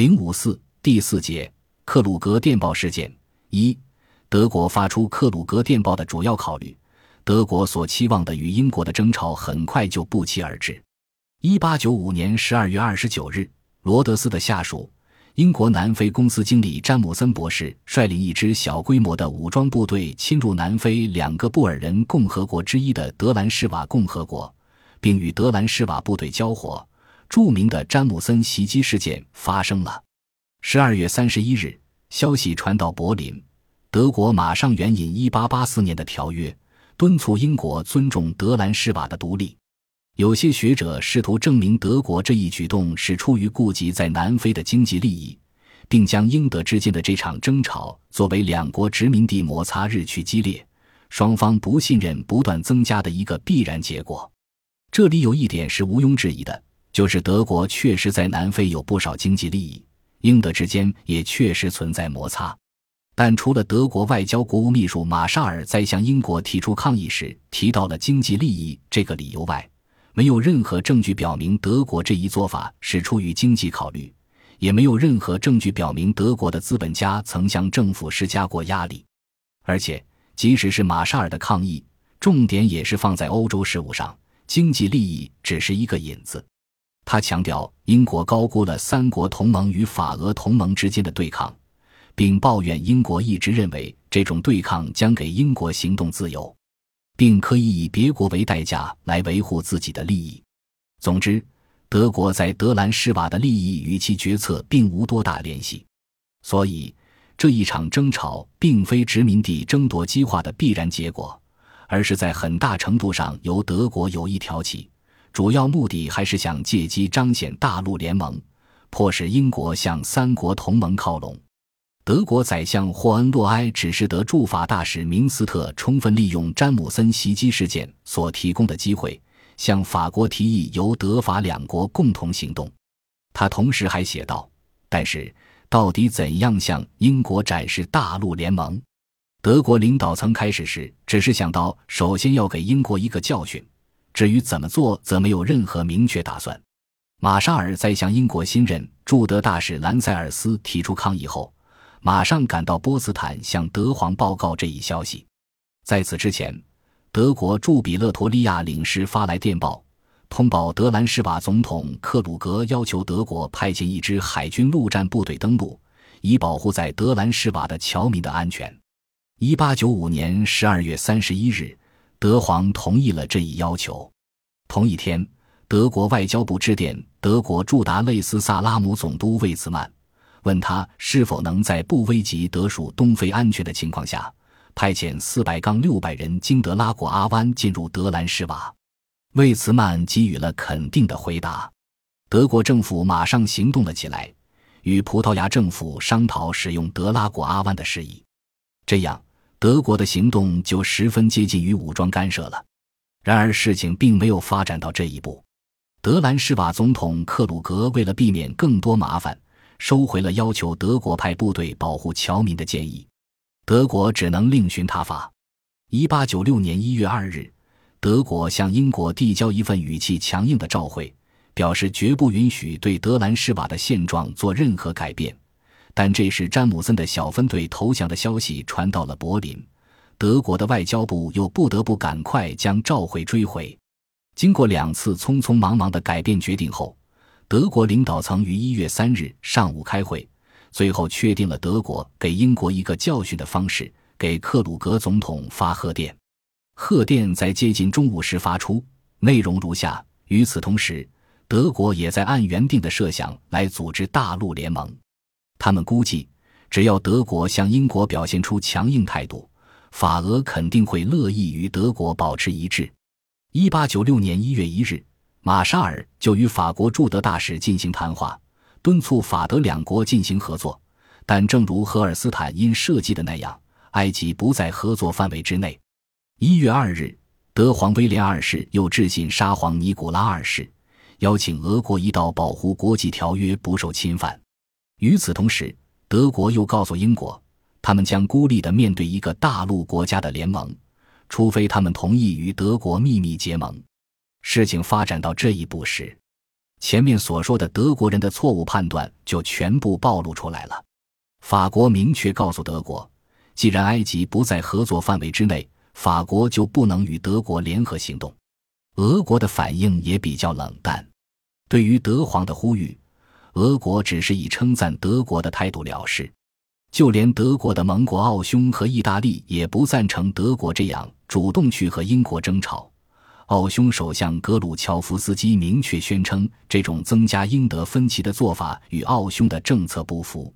零五四第四节克鲁格电报事件一，德国发出克鲁格电报的主要考虑，德国所期望的与英国的争吵很快就不期而至。一八九五年十二月二十九日，罗德斯的下属英国南非公司经理詹姆森博士率领一支小规模的武装部队侵入南非两个布尔人共和国之一的德兰施瓦共和国，并与德兰施瓦部队交火。著名的詹姆森袭击事件发生了。十二月三十一日，消息传到柏林，德国马上援引一八八四年的条约，敦促英国尊重德兰士瓦的独立。有些学者试图证明德国这一举动是出于顾及在南非的经济利益，并将英德之间的这场争吵作为两国殖民地摩擦日趋激烈、双方不信任不断增加的一个必然结果。这里有一点是毋庸置疑的。就是德国确实在南非有不少经济利益，英德之间也确实存在摩擦。但除了德国外交国务秘书马沙尔在向英国提出抗议时提到了经济利益这个理由外，没有任何证据表明德国这一做法是出于经济考虑，也没有任何证据表明德国的资本家曾向政府施加过压力。而且，即使是马沙尔的抗议，重点也是放在欧洲事务上，经济利益只是一个引子。他强调，英国高估了三国同盟与法俄同盟之间的对抗，并抱怨英国一直认为这种对抗将给英国行动自由，并可以以别国为代价来维护自己的利益。总之，德国在德兰施瓦的利益与其决策并无多大联系，所以这一场争吵并非殖民地争夺激化的必然结果，而是在很大程度上由德国有意挑起。主要目的还是想借机彰显大陆联盟，迫使英国向三国同盟靠拢。德国宰相霍恩洛埃指示德驻法大使明斯特充分利用詹姆森袭击事件所提供的机会，向法国提议由德法两国共同行动。他同时还写道：“但是，到底怎样向英国展示大陆联盟？德国领导层开始时只是想到，首先要给英国一个教训。”至于怎么做，则没有任何明确打算。马沙尔在向英国新任驻德大使兰塞尔斯提出抗议后，马上赶到波茨坦向德皇报告这一消息。在此之前，德国驻比勒陀利亚领事发来电报，通报德兰士瓦总统克鲁格要求德国派遣一支海军陆战部队登陆，以保护在德兰士瓦的侨民的安全。一八九五年十二月三十一日。德皇同意了这一要求。同一天，德国外交部致电德国驻达累斯萨拉姆总督魏茨曼，问他是否能在不危及德属东非安全的情况下，派遣四百杠六百人经德拉果阿湾进入德兰施瓦。魏茨曼给予了肯定的回答。德国政府马上行动了起来，与葡萄牙政府商讨使用德拉果阿湾的事宜。这样。德国的行动就十分接近于武装干涉了，然而事情并没有发展到这一步。德兰施瓦总统克鲁格为了避免更多麻烦，收回了要求德国派部队保护侨民的建议。德国只能另寻他法。一八九六年一月二日，德国向英国递交一份语气强硬的照会，表示绝不允许对德兰施瓦的现状做任何改变。但这时，詹姆森的小分队投降的消息传到了柏林，德国的外交部又不得不赶快将召回追回。经过两次匆匆忙忙的改变决定后，德国领导层于一月三日上午开会，最后确定了德国给英国一个教训的方式，给克鲁格总统发贺电。贺电在接近中午时发出，内容如下：与此同时，德国也在按原定的设想来组织大陆联盟。他们估计，只要德国向英国表现出强硬态度，法俄肯定会乐意与德国保持一致。一八九六年一月一日，马沙尔就与法国驻德大使进行谈话，敦促法德两国进行合作。但正如荷尔斯坦因设计的那样，埃及不在合作范围之内。一月二日，德皇威廉二世又致信沙皇尼古拉二世，邀请俄国一道保护国际条约不受侵犯。与此同时，德国又告诉英国，他们将孤立地面对一个大陆国家的联盟，除非他们同意与德国秘密结盟。事情发展到这一步时，前面所说的德国人的错误判断就全部暴露出来了。法国明确告诉德国，既然埃及不在合作范围之内，法国就不能与德国联合行动。俄国的反应也比较冷淡，对于德皇的呼吁，俄国只是以称赞德国的态度了事。就连德国的盟国奥匈和意大利也不赞成德国这样主动去和英国争吵。奥匈首相格鲁乔夫斯基明确宣称，这种增加英德分歧的做法与奥匈的政策不符。